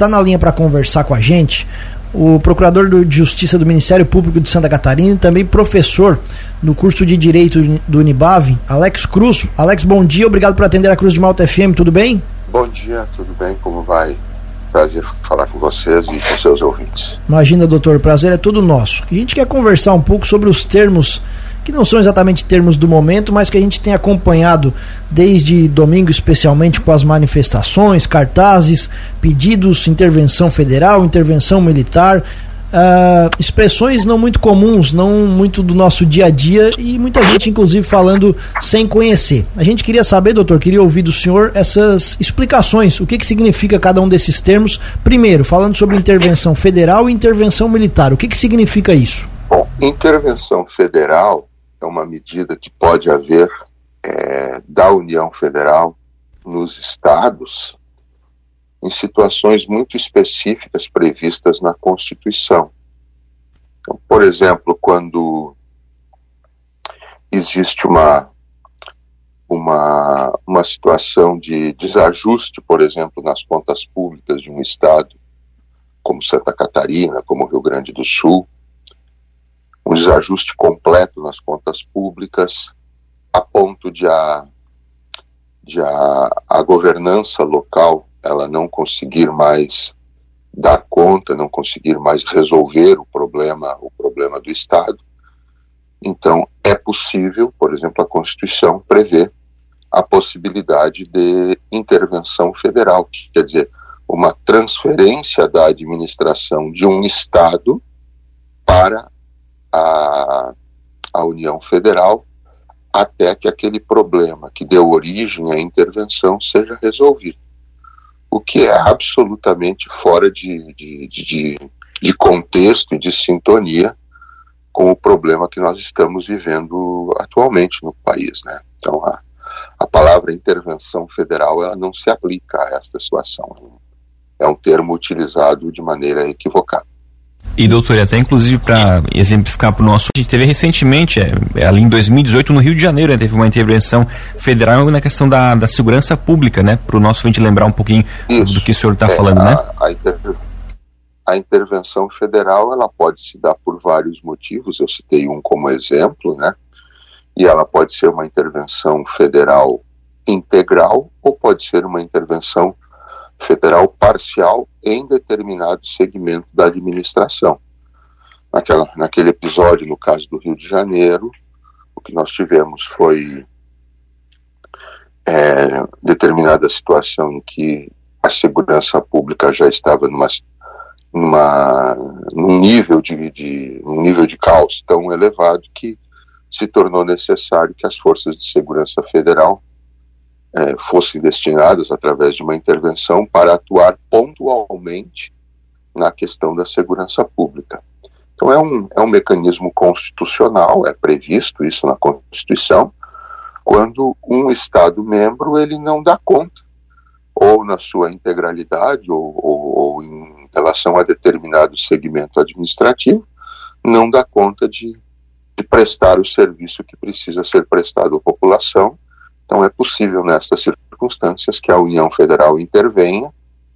está na linha para conversar com a gente o procurador de Justiça do Ministério Público de Santa Catarina e também professor no curso de Direito do Unibave, Alex Cruz. Alex, bom dia, obrigado por atender a Cruz de Malta FM, tudo bem? Bom dia, tudo bem? Como vai? Prazer falar com vocês e com seus ouvintes. Imagina, doutor, o prazer é todo nosso. A gente quer conversar um pouco sobre os termos que não são exatamente termos do momento, mas que a gente tem acompanhado desde domingo, especialmente com as manifestações, cartazes, pedidos, intervenção federal, intervenção militar. Uh, expressões não muito comuns, não muito do nosso dia a dia e muita gente, inclusive, falando sem conhecer. A gente queria saber, doutor, queria ouvir do senhor essas explicações, o que, que significa cada um desses termos. Primeiro, falando sobre intervenção federal e intervenção militar, o que, que significa isso? Bom, intervenção federal é uma medida que pode haver é, da União Federal nos estados em situações muito específicas previstas na Constituição. Então, por exemplo, quando existe uma, uma, uma situação de desajuste, por exemplo, nas contas públicas de um estado, como Santa Catarina, como Rio Grande do Sul, um desajuste completo nas contas públicas, a ponto de a, de a, a governança local ela não conseguir mais dar conta, não conseguir mais resolver o problema, o problema do Estado. Então, é possível, por exemplo, a Constituição prevê a possibilidade de intervenção federal, que quer dizer, uma transferência da administração de um Estado para a, a União Federal até que aquele problema que deu origem à intervenção seja resolvido o que é absolutamente fora de, de, de, de contexto e de sintonia com o problema que nós estamos vivendo atualmente no país, né? Então a, a palavra intervenção federal ela não se aplica a esta situação. É um termo utilizado de maneira equivocada. E doutor, até inclusive para exemplificar para o nosso, a gente teve recentemente, é, é, ali em 2018, no Rio de Janeiro, né, teve uma intervenção federal na questão da, da segurança pública, né? Para o nosso ouvinte lembrar um pouquinho Isso. do que o senhor está é, falando, a, né? A, inter, a intervenção federal ela pode se dar por vários motivos, eu citei um como exemplo, né? E ela pode ser uma intervenção federal integral ou pode ser uma intervenção federal parcial em determinado segmento da administração. Naquela, naquele episódio, no caso do Rio de Janeiro, o que nós tivemos foi é, determinada situação em que a segurança pública já estava numa, numa, num, nível de, de, um nível de caos tão elevado que se tornou necessário que as forças de segurança federal é, fossem destinadas através de uma intervenção para atuar pontualmente na questão da segurança pública. Então é um, é um mecanismo constitucional, é previsto isso na Constituição, quando um Estado membro ele não dá conta, ou na sua integralidade, ou, ou, ou em relação a determinado segmento administrativo, não dá conta de, de prestar o serviço que precisa ser prestado à população então, é possível, nestas circunstâncias, que a União Federal intervenha,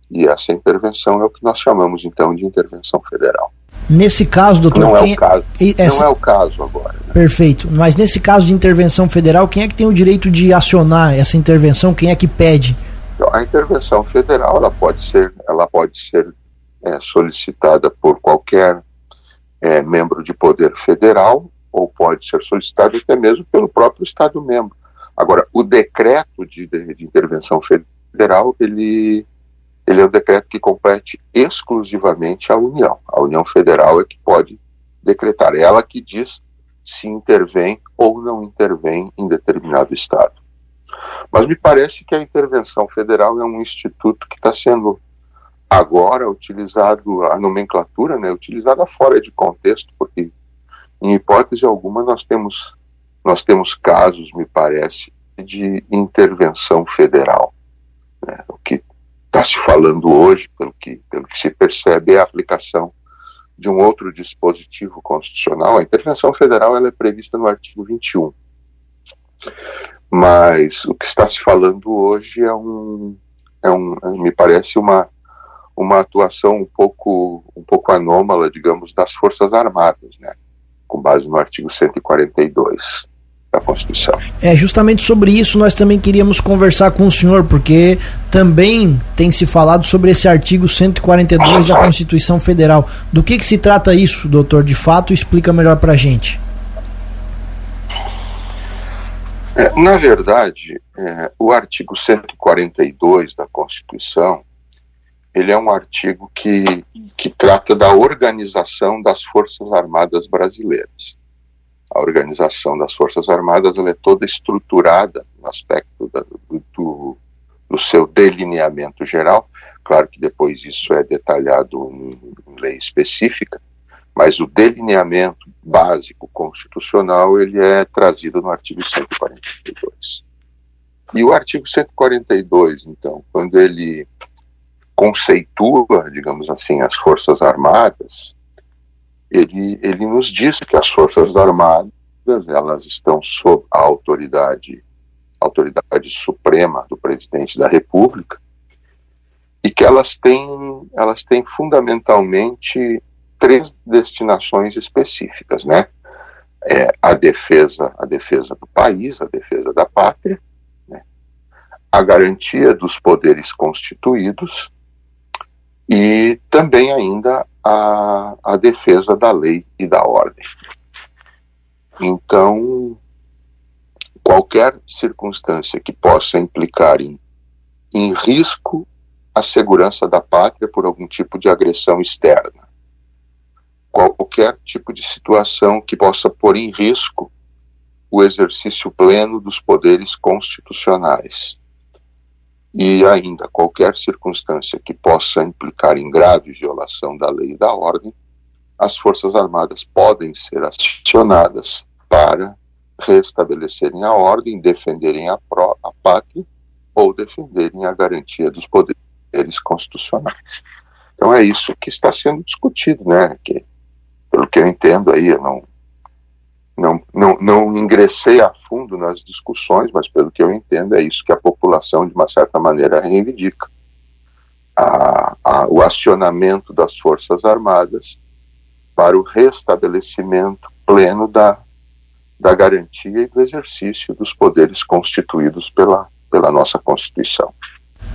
e essa intervenção é o que nós chamamos, então, de intervenção federal. Nesse caso, doutor. Não é o caso. Essa... Não é o caso agora. Né? Perfeito. Mas nesse caso de intervenção federal, quem é que tem o direito de acionar essa intervenção? Quem é que pede? Então, a intervenção federal ela pode ser, ela pode ser é, solicitada por qualquer é, membro de poder federal ou pode ser solicitada até mesmo pelo próprio Estado membro. Agora, o decreto de, de, intervenção federal, ele, ele é um decreto que compete exclusivamente à União. A União Federal é que pode decretar, é ela que diz se intervém ou não intervém em determinado Estado. Mas me parece que a intervenção federal é um instituto que está sendo agora utilizado, a nomenclatura, né, utilizada fora de contexto, porque em hipótese alguma nós temos nós temos casos, me parece, de intervenção federal. Né? O que está se falando hoje, pelo que, pelo que se percebe, é a aplicação de um outro dispositivo constitucional. A intervenção federal ela é prevista no artigo 21. Mas o que está se falando hoje é um, é um me parece uma, uma atuação um pouco, um pouco anômala, digamos, das Forças Armadas, né? com base no artigo 142 da Constituição. É justamente sobre isso nós também queríamos conversar com o senhor, porque também tem se falado sobre esse artigo 142 da Constituição Federal. Do que, que se trata isso, doutor? De fato, explica melhor para a gente. É, na verdade, é, o artigo 142 da Constituição ele é um artigo que, que trata da organização das Forças Armadas brasileiras a organização das Forças Armadas ela é toda estruturada no aspecto da, do, do, seu delineamento geral. Claro que depois isso é detalhado em, em lei específica, mas o delineamento básico constitucional ele é trazido no artigo 142. E o artigo 142, então, quando ele conceitua, digamos assim, as Forças Armadas, ele, ele nos diz que as Forças Armadas elas estão sob a autoridade, autoridade suprema do presidente da República e que elas têm, elas têm fundamentalmente três destinações específicas, né? É a defesa, a defesa do país, a defesa da pátria, né? a garantia dos poderes constituídos e também ainda a, a defesa da lei e da ordem. Então, qualquer circunstância que possa implicar em, em risco à segurança da pátria por algum tipo de agressão externa, qualquer tipo de situação que possa pôr em risco o exercício pleno dos poderes constitucionais e ainda qualquer circunstância que possa implicar em grave violação da lei e da ordem, as Forças Armadas podem ser acionadas para restabelecerem a ordem, defenderem a, pró a pátria ou defenderem a garantia dos poderes constitucionais. Então é isso que está sendo discutido, né? Que, pelo que eu entendo aí, eu não não, não, não ingressei a fundo nas discussões, mas pelo que eu entendo é isso que a população, de uma certa maneira, reivindica. A, a, o acionamento das Forças Armadas para o restabelecimento pleno da, da garantia e do exercício dos poderes constituídos pela, pela nossa Constituição.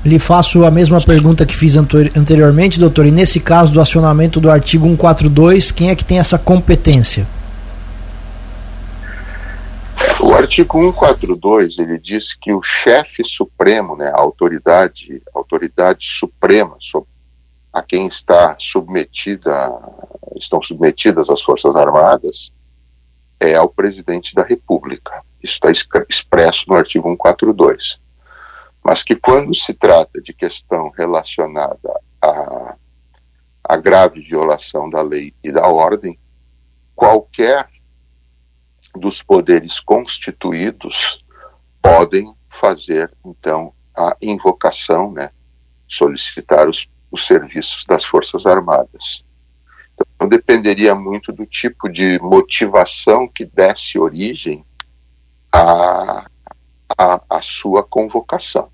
Lhe faço a mesma pergunta que fiz anteriormente, doutor, e nesse caso do acionamento do artigo 142, quem é que tem essa competência? O artigo 142 ele diz que o chefe supremo, né, a autoridade, autoridade suprema a quem está submetida, estão submetidas as forças armadas, é ao presidente da República. Isso está expresso no artigo 142. Mas que quando se trata de questão relacionada a, a grave violação da lei e da ordem, qualquer dos poderes constituídos podem fazer, então, a invocação, né, solicitar os, os serviços das Forças Armadas. Então, dependeria muito do tipo de motivação que desse origem à, à, à sua convocação.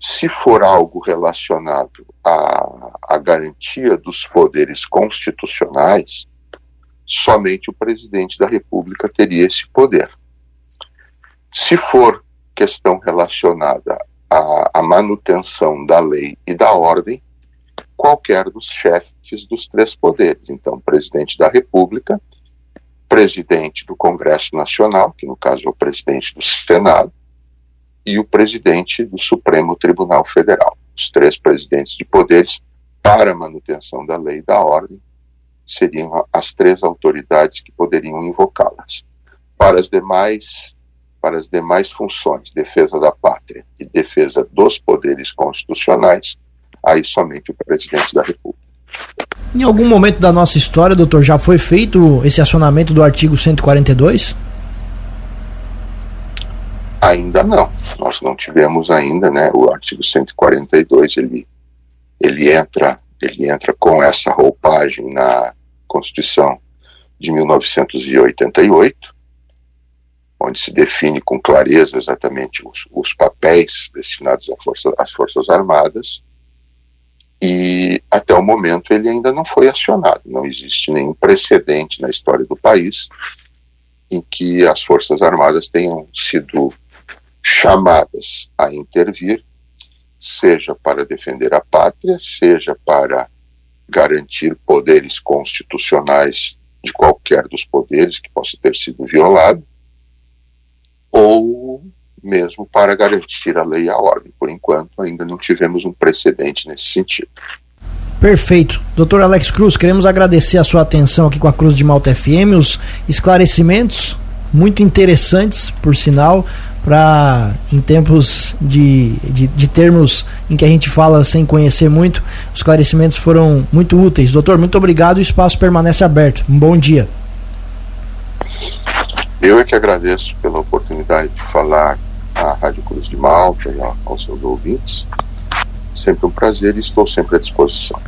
Se for algo relacionado à, à garantia dos poderes constitucionais, somente o presidente da República teria esse poder. Se for questão relacionada à, à, manutenção da lei e da ordem, qualquer dos chefes dos três poderes, então, presidente da República, presidente do Congresso Nacional, que no caso é o presidente do Senado, e o presidente do Supremo Tribunal Federal. Os três presidentes de poderes para manutenção da lei e da ordem seriam as três autoridades que poderiam invocá-las. Para as demais para as demais funções, defesa da pátria e defesa dos poderes constitucionais, aí somente o presidente da República. Em algum momento da nossa história, doutor, já foi feito esse acionamento do artigo 142? Ainda não. Nós não tivemos ainda, né? O artigo 142 ele ele entra ele entra com essa roupagem na Constituição de 1988, onde se define com clareza exatamente os, os papéis destinados força, às Forças Armadas, e até o momento ele ainda não foi acionado. Não existe nenhum precedente na história do país em que as Forças Armadas tenham sido chamadas a intervir, seja para defender a pátria, seja para garantir poderes constitucionais de qualquer dos poderes que possa ter sido violado, ou mesmo para garantir a lei e a ordem. Por enquanto, ainda não tivemos um precedente nesse sentido. Perfeito. Doutor Alex Cruz, queremos agradecer a sua atenção aqui com a Cruz de Malta FM, os esclarecimentos muito interessantes, por sinal, para em tempos de, de, de, termos em que a gente fala sem conhecer muito, os esclarecimentos foram muito úteis. Doutor, muito obrigado o espaço permanece aberto. Um bom dia. Eu é que agradeço pela oportunidade de falar à Rádio Cruz de Malta e aos seus ouvintes. Sempre um prazer e estou sempre à disposição.